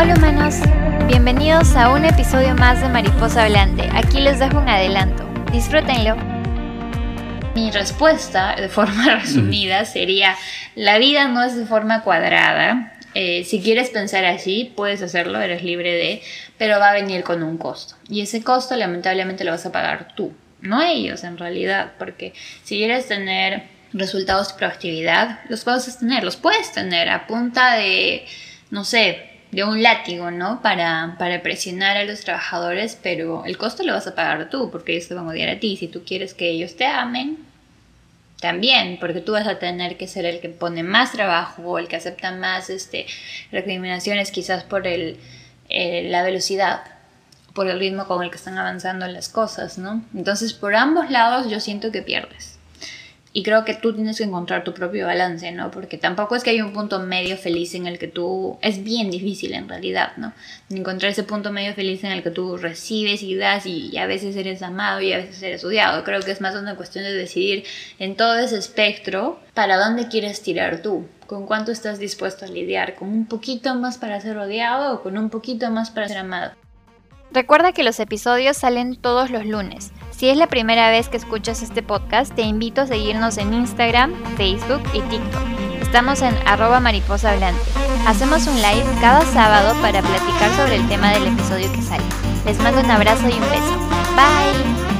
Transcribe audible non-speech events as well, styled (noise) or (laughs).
Hola humanos, bienvenidos a un episodio más de Mariposa Hablante. Aquí les dejo un adelanto. Disfrútenlo. Mi respuesta, de forma (laughs) resumida, sería, la vida no es de forma cuadrada. Eh, si quieres pensar así, puedes hacerlo, eres libre de, pero va a venir con un costo. Y ese costo lamentablemente lo vas a pagar tú, no ellos en realidad, porque si quieres tener resultados de proactividad, los puedes tener, los puedes tener a punta de, no sé, de un látigo, ¿no? Para, para presionar a los trabajadores, pero el costo lo vas a pagar tú, porque ellos te van a odiar a ti. Si tú quieres que ellos te amen, también, porque tú vas a tener que ser el que pone más trabajo o el que acepta más este, recriminaciones, quizás por el, eh, la velocidad, por el ritmo con el que están avanzando las cosas, ¿no? Entonces, por ambos lados yo siento que pierdes. Y creo que tú tienes que encontrar tu propio balance, ¿no? Porque tampoco es que hay un punto medio feliz en el que tú... Es bien difícil en realidad, ¿no? Encontrar ese punto medio feliz en el que tú recibes y das y, a veces eres amado y a veces eres odiado. Creo que es más una cuestión de decidir en todo ese espectro para dónde quieres tirar tú. Con cuánto estás dispuesto a lidiar. Con un poquito más para ser odiado o con un poquito más para ser amado. Recuerda que los episodios salen todos los lunes. Si es la primera vez que escuchas este podcast, te invito a seguirnos en Instagram, Facebook y TikTok. Estamos en arroba mariposa. Hacemos un live cada sábado para platicar sobre el tema del episodio que sale. Les mando un abrazo y un beso. Bye.